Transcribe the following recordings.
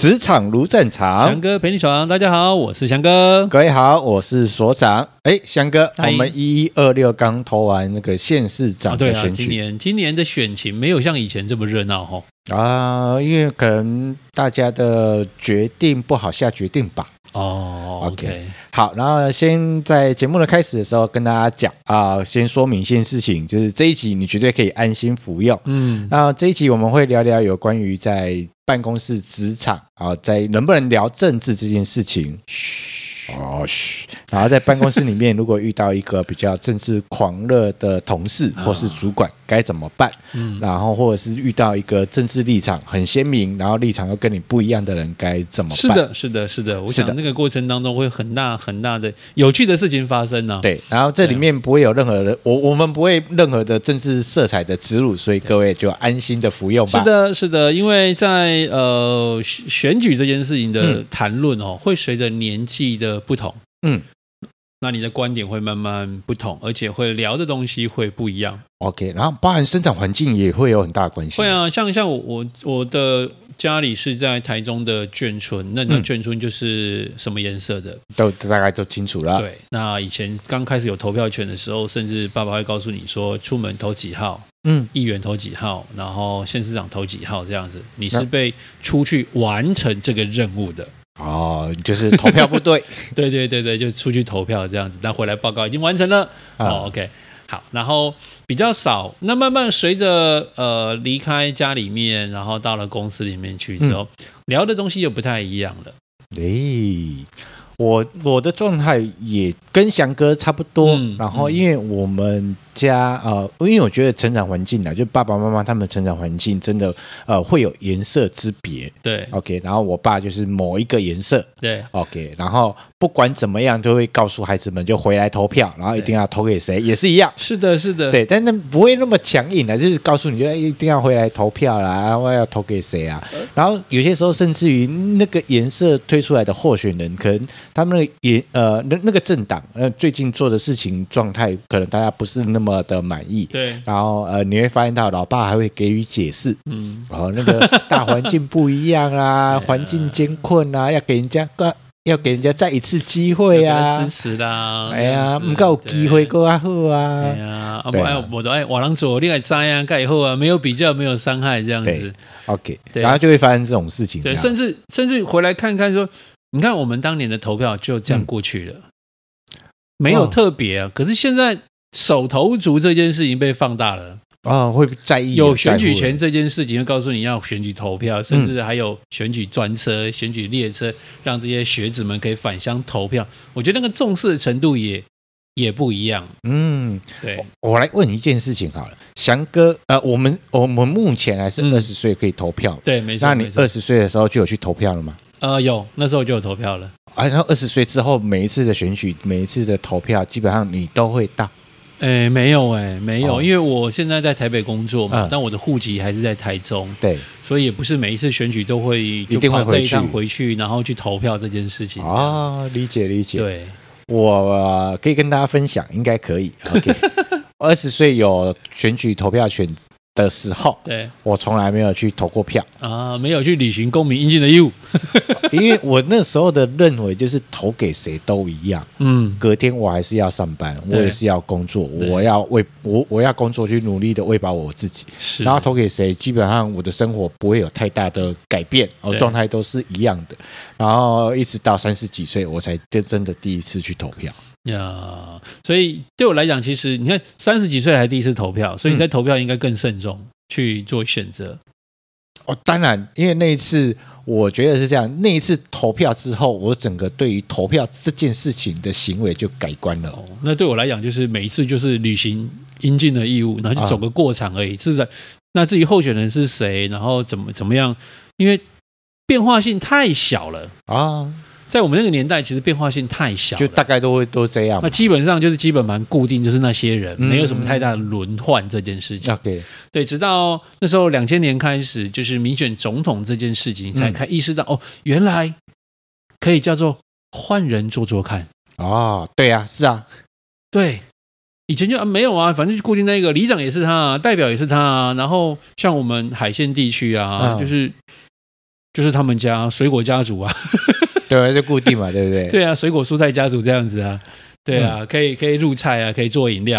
职场如战场，翔哥陪你闯。大家好，我是翔哥。各位好，我是所长。哎，翔哥，我们一一二六刚投完那个县市长的选举。啊对啊，今年今年的选情没有像以前这么热闹哈。啊，因为可能大家的决定不好下决定吧。哦、oh，OK，好，然后先在节目的开始的时候跟大家讲啊、呃，先说明一件事情，就是这一集你绝对可以安心服用。嗯，那这一集我们会聊聊有关于在办公室职场啊、呃，在能不能聊政治这件事情。哦嘘，然后在办公室里面，如果遇到一个比较政治狂热的同事 或是主管，该怎么办？嗯，然后或者是遇到一个政治立场很鲜明，然后立场又跟你不一样的人，该怎么办？是的，是的，是的，我想那个过程当中会很大很大的有趣的事情发生呢、啊。对，然后这里面不会有任何的，我我们不会任何的政治色彩的植入，所以各位就安心的服用吧。是的，是的，因为在呃选举这件事情的谈论哦，会随着年纪的。不同，嗯，那你的观点会慢慢不同，而且会聊的东西会不一样。OK，然后包含生长环境也会有很大的关系。会啊，像像我我我的家里是在台中的眷村，那那眷村就是什么颜色的，嗯、都大概都清楚了。对，那以前刚开始有投票权的时候，甚至爸爸会告诉你说，出门投几号，嗯，议员投几号，然后县市长投几号，这样子，你是被出去完成这个任务的。哦，就是投票部队，对对对对，就出去投票这样子，但回来报告已经完成了。嗯、哦，OK，好，然后比较少，那慢慢随着呃离开家里面，然后到了公司里面去之后，嗯、聊的东西又不太一样了。诶。我我的状态也跟翔哥差不多，嗯、然后因为我们家呃，因为我觉得成长环境啊，就爸爸妈妈他们成长环境真的呃会有颜色之别，对，OK，然后我爸就是某一个颜色，对，OK，然后不管怎么样都会告诉孩子们就回来投票，然后一定要投给谁也是一样，是的，是的，对，但那不会那么强硬的，就是告诉你就一定要回来投票啦，然后要投给谁啊，然后有些时候甚至于那个颜色推出来的候选人可能。他们也呃，那那个政党呃，最近做的事情状态，可能大家不是那么的满意。对，然后呃，你会发现到老爸还会给予解释。嗯，然后那个大环境不一样 啊，环境艰困啊，要给人家个要给人家再一次机会啊，支持啦。哎呀，不够机会够啊好啊。哎呀，啊不哎，我都哎，瓦郎左，另外摘啊，盖以后啊，没有比较，没有伤害，这样子。OK，然后就会发生这种事情。对，甚至甚至回来看看说。你看，我们当年的投票就这样过去了，嗯、没有特别啊。可是现在首投足这件事情被放大了啊、哦，会在意有选举权这件事情，会告诉你要选举投票，甚至还有选举专车、选举列车，让这些学子们可以返乡投票。我觉得那个重视的程度也也不一样。嗯，对，我来问一件事情好了，翔哥，呃，我们我们目前还是二十岁可以投票，嗯、对，没错。那你二十岁的时候就有去投票了吗？呃，有，那时候就有投票了。啊，然后二十岁之后，每一次的选举，每一次的投票，基本上你都会到。哎，没有哎，没有，哦，因为我现在在台北工作嘛，嗯，但我的户籍还是在台中。对，所以也不是每一次选举都会就一定会回去，回去，然后去投票这件事情。啊，理解理解。对，我，呃，可以跟大家分享，应该可以。OK，二十岁有选举投票权的时候，对，我从来没有去投过票。啊，没有去履行公民应尽的义务，因为我那时候的认为就是投给谁都一样，嗯，隔天我还是要上班，我也是要工作，我要为我我要工作去努力的喂饱我自己，然后投给谁，基本上我的生活不会有太大的改变，哦，状态都是一样的，然后一直到三十几岁，我才真真的第一次去投票。呀，所以对我来讲，其实你看三十几岁还第一次投票，所以你在投票应该更慎重去做选择。哦，当然，因为那一次我觉得是这样，那一次投票之后，我整个对于投票这件事情的行为就改观了。哦，那对我来讲，就是每一次就是履行应尽的义务，然后就走个过场而已。是在那至于候选人是谁，然后怎么怎么样，因为变化性太小了啊。在我们那个年代，其实变化性太小，就大概都会都这样。那基本上就是基本蛮固定，就是那些人，没有什么太大的轮换这件事情。对、嗯、对，直到那时候两千年开始，就是民选总统这件事情，才开意识到、嗯、哦，原来可以叫做换人做做看。哦，对啊，是啊，对，以前就啊没有啊，反正就固定那个里长也是他，代表也是他，然后像我们海线地区啊，嗯、就是。就是他们家水果家族啊，对，就固定嘛，对不对？对啊，水果蔬菜家族这样子啊，对啊，嗯、可以可以入菜啊，可以做饮料。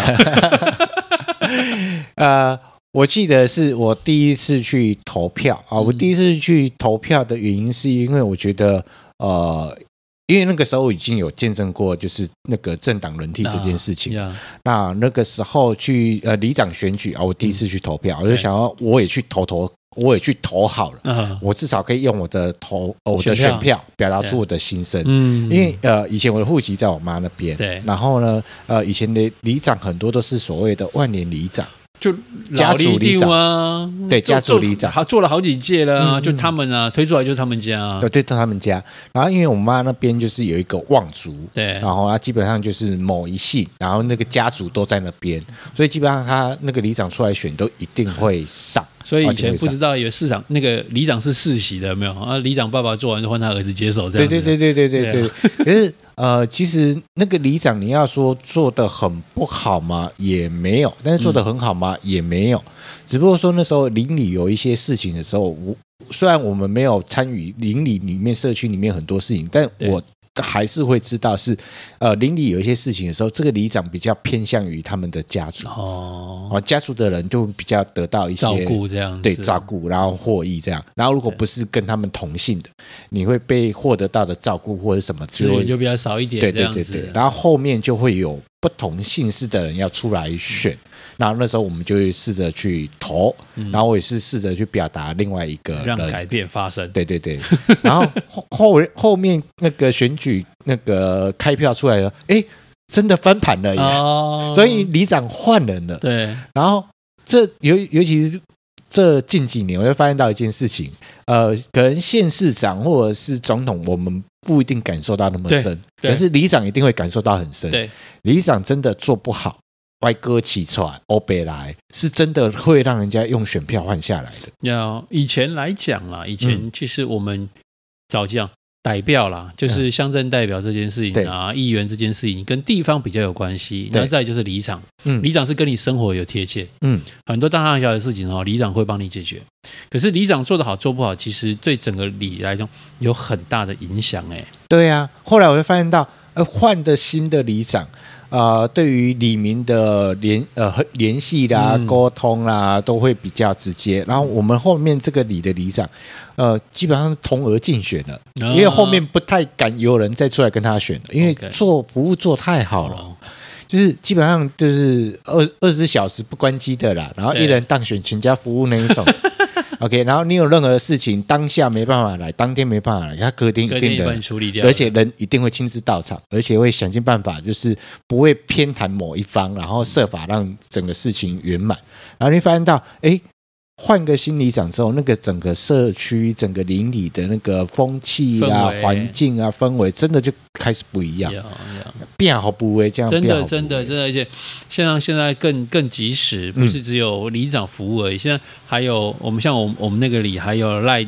呃，我记得是我第一次去投票啊，我第一次去投票的原因是因为我觉得呃。因为那个时候已经有见证过，就是那个政党轮替这件事情。Uh. 那那个时候去呃里长选举啊，我第一次去投票，嗯、我就想要我也去投投，我也去投好了。Uh, 我至少可以用我的投我的选票表达出我的心声。嗯，因为呃以前我的户籍在我妈那边。对。然后呢，呃以前的里长很多都是所谓的万年里长。就家族里长啊，对，家族里长，他做了好几届了啊，就他们啊，推出来就是他们家，对，到，他们家。然后因为我妈那边就是有一个望族，对，然后他基本上就是某一系，然后那个家族都在那边，所以基本上他那个里长出来选都一定会上。所以以前不知道有市长那个里长是世袭的没有啊？里长爸爸做完就换他儿子接手这样。对对对对对对对。可是呃，其实那个里长你要说做的很不好吗？也没有。但是做的很好吗？也没有。只不过说那时候邻里有一些事情的时候，我虽然我们没有参与邻里里面社区里面很多事情，但我。还是会知道是，呃，邻里有一些事情的时候，这个里长比较偏向于他们的家族哦，家族的人就比较得到一些照顾，这样对照顾，然后获益这样。然后如果不是跟他们同姓的，你会被获得到的照顾或者什么资源就比较少一点。对对对对，然后后面就会有不同姓氏的人要出来选。然后那时候我们就会试着去投，然后我也是试着去表达另外一个人，让改变发生。对对对，然后后 后后面那个选举那个开票出来了，哎，真的翻盘了耶！哦，所以里长换人了。对，然后这尤尤其是这近几年，我会发现到一件事情，呃，可能县市长或者是总统，我们不一定感受到那么深，可是里长一定会感受到很深。对，里长真的做不好。歪哥起床，欧北来是真的会让人家用选票换下来的。要以前来讲啦，以前其实我们早讲代表啦，就是乡镇代表这件事情啊，议员这件事情跟地方比较有关系。那再就是里长，嗯，里长是跟你生活有贴切，嗯，很多大大小小的事情哦，里长会帮你解决。可是里长做得好做不好，其实对整个里来讲有很大的影响。哎，对啊，后来我就发现到，呃，换的新的里长。啊、呃，对于里民的联呃联系啦、沟通啦，都会比较直接。然后我们后面这个里的里长，呃，基本上同额竞选了，因为后面不太敢有人再出来跟他选了，因为做服务做太好了，就是基本上就是二二十四小时不关机的啦，然后一人当选全家服务那一种。OK，然后你有任何事情当下没办法来，当天没办法来，他隔天一定能处理掉，而且人一定会亲自到场，而且会想尽办法，就是不会偏袒某一方，然后设法让整个事情圆满。然后你发现到，哎。换个新里长之后，那个整个社区、整个邻里的那个风气啊、环境啊、氛围，真的就开始不一样，变好不为这样，真的真的真的，而且像现在更更及时，不是只有里长服务而已，现在还有我们像我们我们那个里还有赖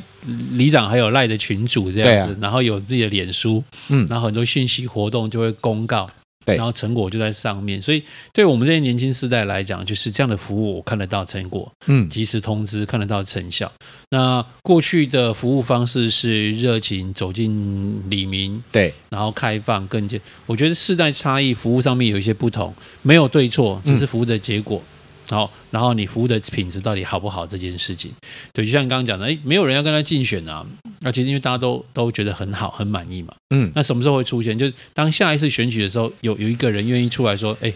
里长，还有赖的群主这样子，然后有自己的脸书，嗯，然后很多讯息活动就会公告。对，然后成果就在上面，所以对我们这些年轻世代来讲，就是这样的服务，我看得到成果，嗯，及时通知，看得到成效。那过去的服务方式是热情走进里民，对，然后开放更接，我觉得世代差异，服务上面有一些不同，没有对错，只是服务的结果。嗯好，然后你服务的品质到底好不好这件事情，对，就像你刚刚讲的，哎，没有人要跟他竞选啊，那其实因为大家都都觉得很好，很满意嘛，嗯，那什么时候会出现？就是当下一次选举的时候，有有一个人愿意出来说，哎，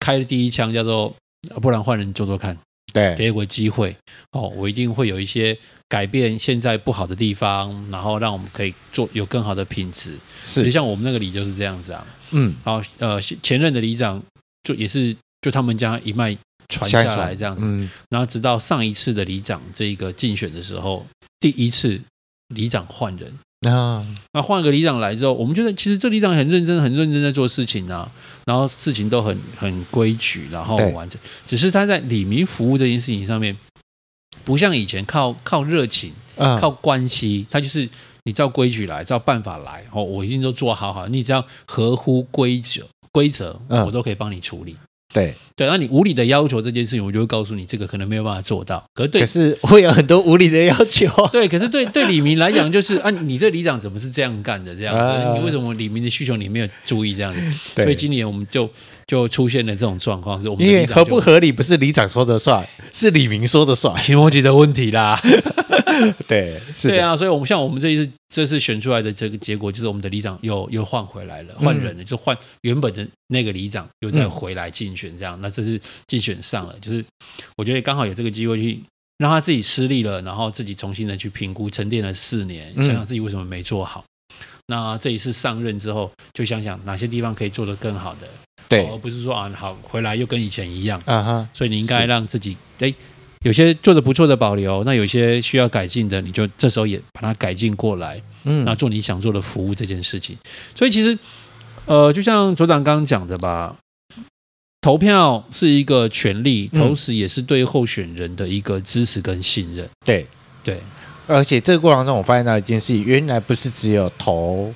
开了第一枪，叫做不然换人做做看，对，给我机会，哦，我一定会有一些改变现在不好的地方，然后让我们可以做有更好的品质，是，就像我们那个里就是这样子啊，嗯，好，呃，前任的里长就也是就他们家一脉。传下来这样子，嗯，然后直到上一次的里长这个竞选的时候，第一次里长换人。啊，那换个里长来之后，我们觉得其实这里长很认真，很认真在做事情啊，然后事情都很很规矩，然后完整。只是他在里民服务这件事情上面，不像以前靠靠热情，嗯靠关系，他就是你照规矩来，照办法来，哦，我一定都做好好，你只要合乎规则规则，我都可以帮你处理。对对，那你无理的要求这件事情，我就会告诉你，这个可能没有办法做到。可是对，可是会有很多无理的要求。对，可是对对李明来讲，就是啊，你这里长怎么是这样干的？这样子，啊、你为什么李明的需求你没有注意？这样子，对所以今年我们就就出现了这种状况，因为合不合理不是里长说的算，是李明说的算，皮莫吉的问题啦。对，是对啊，所以我们像我们这一次这次选出来的这个结果，就是我们的里长又又换回来了，换人了，嗯、就换原本的那个里长又再回来竞选，这样，嗯、那这是竞选上了，就是我觉得刚好有这个机会去让他自己失利了，然后自己重新的去评估，沉淀了四年，想想自己为什么没做好。嗯、那这一次上任之后，就想想哪些地方可以做得更好的，对，而不是说啊好回来又跟以前一样。啊哈，所以你应该让自己哎。有些做的不错的保留，那有些需要改进的，你就这时候也把它改进过来，嗯，那做你想做的服务这件事情。所以其实，呃，就像组长刚刚讲的吧，投票是一个权利，同时也是对候选人的一个支持跟信任。对。对，对而且这个过程中，我发现到一件事情，原来不是只有投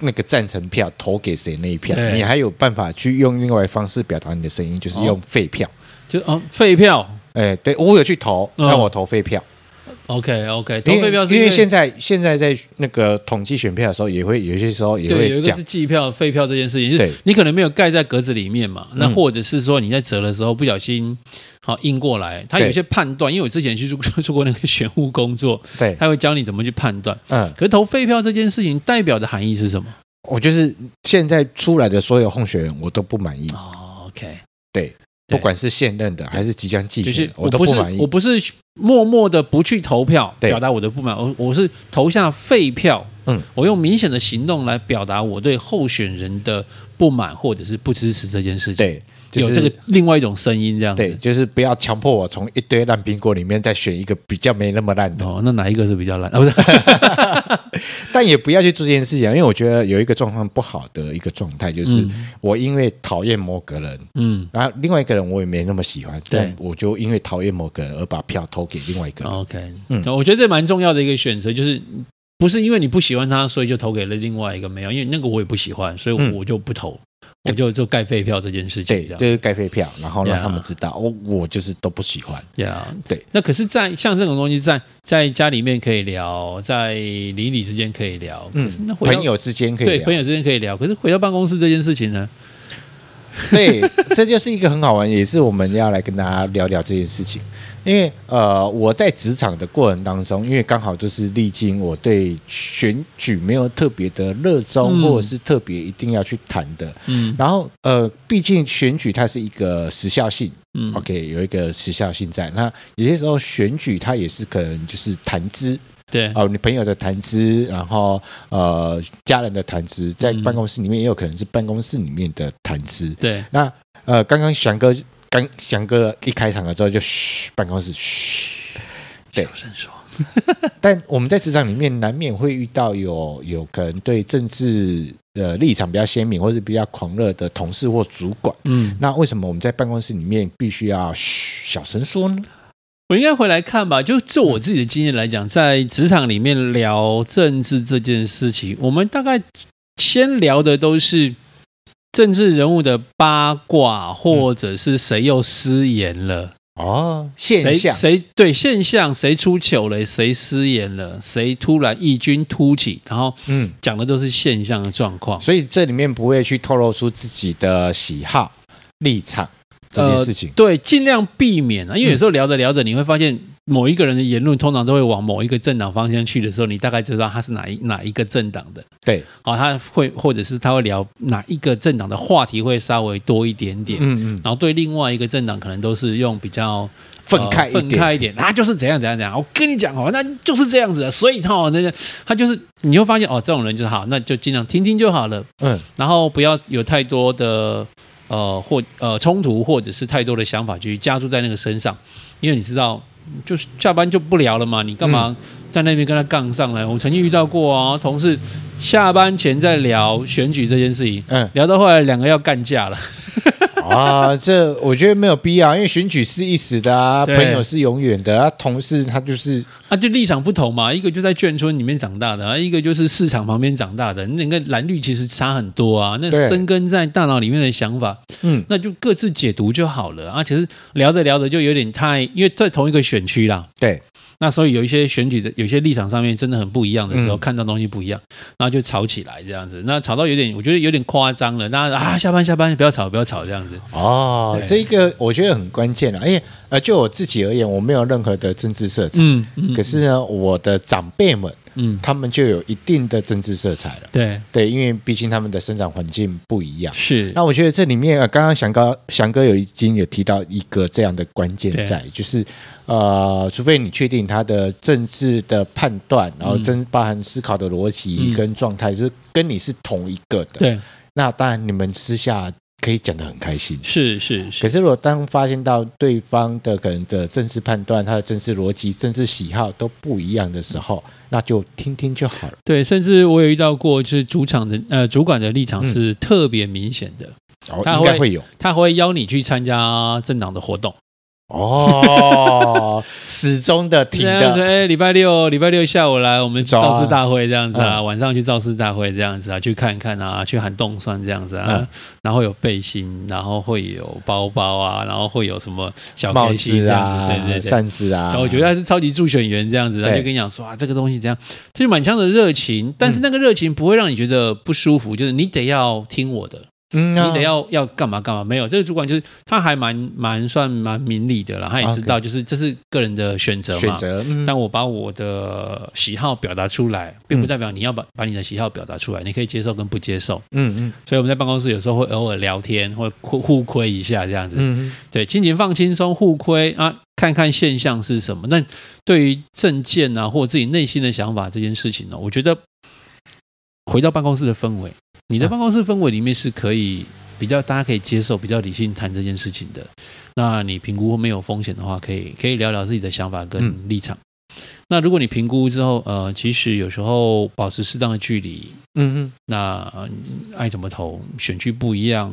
那个赞成票，投给谁那一票，你还有办法去用另外的方式表达你的声音，就是用废票，哦、就嗯废票。哎，对我有去投，让我投废票。OK OK，投废票是因为现在现在在那个统计选票的时候，也会有些时候也会有一个是计票废票这件事情，就是你可能没有盖在格子里面嘛，那或者是说你在折的时候不小心好印过来，他有一些判断，因为我之前去做做过那个选务工作，对，他会教你怎么去判断。嗯，可是投废票这件事情代表的含义是什么？我就是现在出来的所有候选人，我都不满意。哦，OK，对。不管是现任的还是即将继续，我都不满意。我不是默默的不去投票，表达我的不满。我我是投下废票。嗯，我用明显的行动来表达我对候选人的不满或者是不支持这件事情。对。就是、有这个另外一种声音，这样子对，就是不要强迫我从一堆烂苹果里面再选一个比较没那么烂的。哦，那哪一个是比较烂？啊，不是，但也不要去做这件事情，因为我觉得有一个状况不好的一个状态，就是我因为讨厌某个人，嗯，然后另外一个人我也没那么喜欢，对，我就因为讨厌某个人而把票投给另外一个人。OK，嗯，我觉得这蛮重要的一个选择，就是不是因为你不喜欢他，所以就投给了另外一个没有，因为那个我也不喜欢，所以我就不投。嗯我就就盖废票这件事情，对，就是盖废票，然后让他们知道，我.我就是都不喜欢。呀，Yeah. 对。那可是，在像这种东西，在在家里面可以聊，在邻里之间可以聊，嗯，那朋友之间可以聊，对，朋友之间可以聊。可是回到办公室这件事情呢？对，这就是一个很好玩，也是我们要来跟大家聊聊这件事情。因为呃，我在职场的过程当中，因为刚好就是历经我对选举没有特别的热衷，嗯、或者是特别一定要去谈的。嗯，然后呃，毕竟选举它是一个时效性，嗯，OK，有一个时效性在。那有些时候选举它也是可能就是谈资。对哦，你朋友的谈资，然后呃，家人的谈资，在办公室里面也有可能是办公室里面的谈资。对，那呃，刚刚翔哥刚翔哥一开场了之后就嘘，办公室嘘，对，小声说。但我们在职场里面难免会遇到有有可能对政治的立场比较鲜明或是比较狂热的同事或主管。嗯，那为什么我们在办公室里面必须要嘘小声说呢？我应该回来看吧。就就我自己的经验来讲，在职场里面聊政治这件事情，我们大概先聊的都是政治人物的八卦，或者是谁又失言了？哦，现象。谁谁对现象谁出糗了，谁失言了，谁突然异军突起，然后嗯，讲的都是现象的状况，所以这里面不会去透露出自己的喜好立场。这件事情，呃、对，尽量避免啊，因为有时候聊着聊着，你会发现某一个人的言论通常都会往某一个政党方向去的时候，你大概就知道他是哪一哪一个政党的。对，好、哦，他会或者是他会聊哪一个政党的话题会稍微多一点点，嗯嗯，然后对另外一个政党可能都是用比较愤慨愤慨一点，他就是怎样怎样怎样。我跟你讲哦，那就是这样子的，所以他那个他就是你会发现哦，这种人就是好，那就尽量听听就好了，嗯，然后不要有太多的。呃，或呃冲突，或者是太多的想法去加注在那个身上，因为你知道，就是下班就不聊了嘛，你干嘛在那边跟他杠上来？嗯、我曾经遇到过啊，同事下班前在聊选举这件事情，嗯，聊到后来两个要干架了。啊，这我觉得没有必要，因为选举是一时的啊，朋友是永远的啊，同事他就是啊，就立场不同嘛，一个就在眷村里面长大的，啊，一个就是市场旁边长大的，那个蓝绿其实差很多啊，那生根在大脑里面的想法，嗯，那就各自解读就好了啊。其实聊着聊着就有点太，因为在同一个选区啦，对。那所以有一些选举的，有些立场上面真的很不一样的时候，嗯、看到东西不一样，然后就吵起来这样子。那吵到有点，我觉得有点夸张了。那啊，下班下班，不要吵，不要吵这样子。哦，这个我觉得很关键了。因为呃，就我自己而言，我没有任何的政治色彩。嗯嗯。可是呢，我的长辈们。嗯，他们就有一定的政治色彩了。对对，因为毕竟他们的生长环境不一样。是。那我觉得这里面，呃，刚刚翔哥翔哥有已经有提到一个这样的关键在，就是呃，除非你确定他的政治的判断，然后真包含思考的逻辑跟状态，就是跟你是同一个的。对。那当然，你们私下可以讲得很开心。是是是。可是，如果当发现到对方的可能的政治判断、他的政治逻辑、政治喜好都不一样的时候，那就听听就好了。对，甚至我有遇到过，就是主场的呃主管的立场是特别明显的，嗯、他会应该会有，他会邀你去参加政党的活动。哦，始终的挺的。哎，礼拜六礼拜六下午来，我们造势大会这样子啊，嗯、晚上去造势大会这样子啊，去看看啊，去喊冻蒜这样子啊，嗯、然后有背心，然后会有包包啊，然后会有什么小帽子啊，对对对，扇子啊。我觉得他是超级助选员这样子，他就跟你讲说啊，这个东西怎样，就是满腔的热情，但是那个热情不会让你觉得不舒服，就是你得要听我的。嗯，你得要要干嘛干嘛？没有，这个主管就是他还蛮蛮算蛮明理的了，他也知道就是这是个人的选择嘛。选择，嗯、但我把我的喜好表达出来，并不代表你要把把你的喜好表达出来，你可以接受跟不接受。嗯嗯。所以我们在办公室有时候会偶尔聊天，或互互亏一下这样子。嗯嗯。对，心情放轻松，互亏啊，看看现象是什么。那对于政见啊，或自己内心的想法这件事情呢，我觉得回到办公室的氛围。你的办公室氛围里面是可以比较大家可以接受、比较理性谈这件事情的。那你评估没有风险的话，可以可以聊聊自己的想法跟立场。嗯、那如果你评估之后，呃，其实有时候保持适当的距离，嗯嗯，那爱怎么投，选区不一样，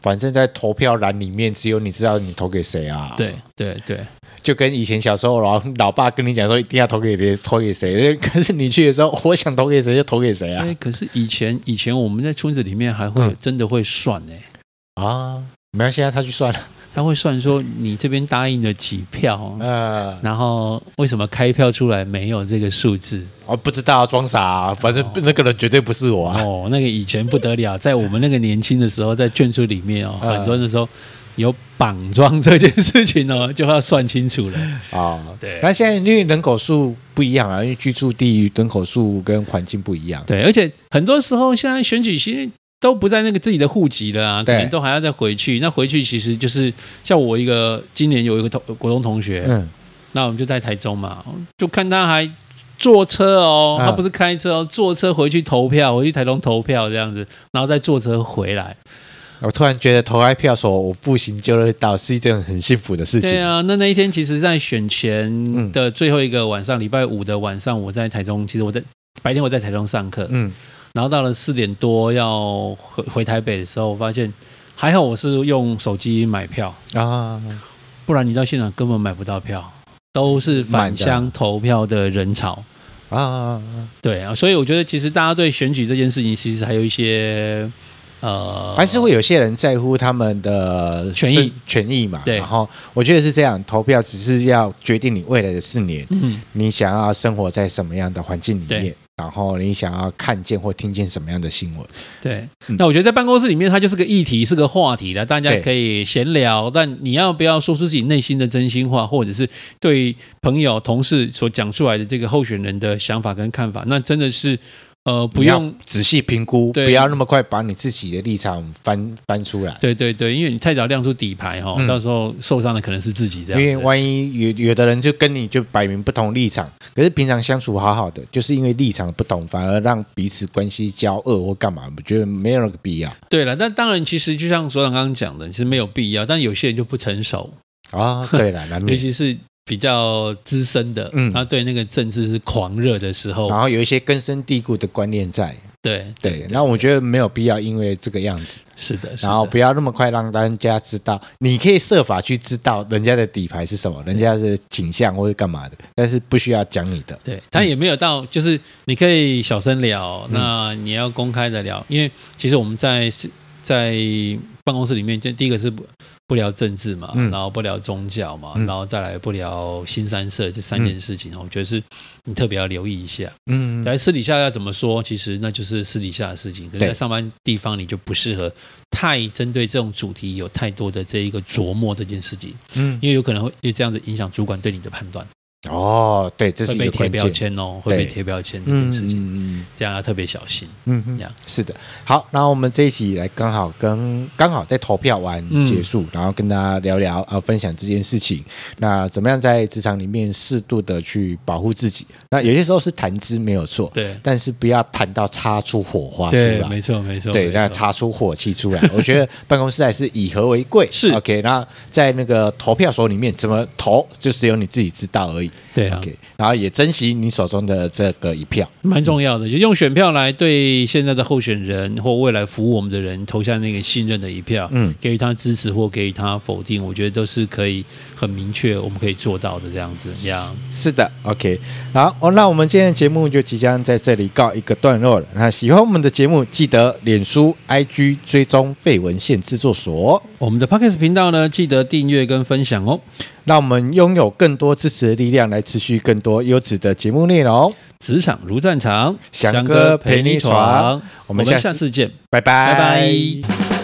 反正在投票栏里面，只有你知道你投给谁啊？对对对。就跟以前小时候，然后老爸跟你讲说一定要投给谁，投给谁。可是你去的时候，我想投给谁就投给谁啊。哎，可是以前以前我们在村子里面还会、嗯、真的会算呢。啊，没关系啊，他去算了，他会算说你这边答应了几票，嗯，然后为什么开票出来没有这个数字？我不知道，装傻、啊，反正那个人绝对不是我啊。哦，那个以前不得了，在我们那个年轻的时候，在眷村里面哦，很多人的时候。有绑桩这件事情哦，就要算清楚了啊。哦、对，那现在因为人口数不一样啊，因为居住地人口数跟环境不一样。对，而且很多时候现在选举其实都不在那个自己的户籍了啊，可能都还要再回去。那回去其实就是像我一个今年有一个同国中同学，嗯，那我们就在台中嘛，就看他还坐车哦，他不是开车哦，坐车回去投票，回去台中投票这样子，然后再坐车回来。我突然觉得投开票说我步行就会到是一件很幸福的事情。对啊，那那一天其实，在选前的最后一个晚上，礼、嗯、拜五的晚上，我在台中。其实我在白天我在台中上课，嗯，然后到了四点多要回回台北的时候，我发现还好我是用手机买票啊，不然你到现场根本买不到票，都是返乡投票的人潮啊。对啊，所以我觉得其实大家对选举这件事情，其实还有一些。呃，还是会有些人在乎他们的权益权益嘛？对。然后我觉得是这样，投票只是要决定你未来的四年，嗯，你想要生活在什么样的环境里面，对然后你想要看见或听见什么样的新闻？对。嗯、那我觉得在办公室里面，它就是个议题，是个话题的，大家可以闲聊。但你要不要说出自己内心的真心话，或者是对朋友、同事所讲出来的这个候选人的想法跟看法，那真的是。呃，不用仔细评估，不要那么快把你自己的立场翻翻出来。对对对，因为你太早亮出底牌哈，嗯、到时候受伤的可能是自己这样。因为万一有有的人就跟你就摆明不同立场，可是平常相处好好的，就是因为立场不同，反而让彼此关系交恶或干嘛？我觉得没有那个必要。对了，但当然，其实就像所长刚刚讲的，其实没有必要，但有些人就不成熟啊。对了，难免 尤其是比较资深的，嗯，他对那个政治是狂热的时候，然后有一些根深蒂固的观念在，对对。然后我觉得没有必要因为这个样子，是的，然后不要那么快让大家知道，你可以设法去知道人家的底牌是什么，人家是倾向或者干嘛的，但是不需要讲你的。对，他也没有到，就是你可以小声聊，那你要公开的聊，因为其实我们在在办公室里面，就第一个是。不聊政治嘛，然后不聊宗教嘛，嗯、然后再来不聊新三社这三件事情，嗯、我觉得是你特别要留意一下。嗯，在私底下要怎么说，其实那就是私底下的事情。可是在上班地方，你就不适合太针对这种主题有太多的这一个琢磨这件事情。嗯，因为有可能会因为这样子影响主管对你的判断。哦，对，这是一个会被贴标签哦，会被贴标签这件事情，嗯，这样要特别小心。嗯嗯，这样是的。好，那我们这一集来刚好跟刚好在投票完结束，嗯、然后跟大家聊聊啊，分享这件事情。那怎么样在职场里面适度的去保护自己？那有些时候是谈资没有错，对，但是不要谈到擦出火花出来。没错没错，对，让擦出火气出来。我觉得办公室还是以和为贵。是 OK，那在那个投票所里面怎么投，就只有你自己知道而已。对啊，okay, 然后也珍惜你手中的这个一票，蛮重要的。就用选票来对现在的候选人或未来服务我们的人投下那个信任的一票，嗯，给予他支持或给予他否定，我觉得都是可以很明确，我们可以做到的这样子。这样是的，OK。好，哦，那我们今天的节目就即将在这里告一个段落了。那喜欢我们的节目，记得脸书、IG 追踪废文献制作所，我们的 Podcast 频道呢，记得订阅跟分享哦。让我们拥有更多支持的力量，来持续更多优质的节目内容。职场如战场，翔哥陪你闯。我们下次见，拜拜。拜拜。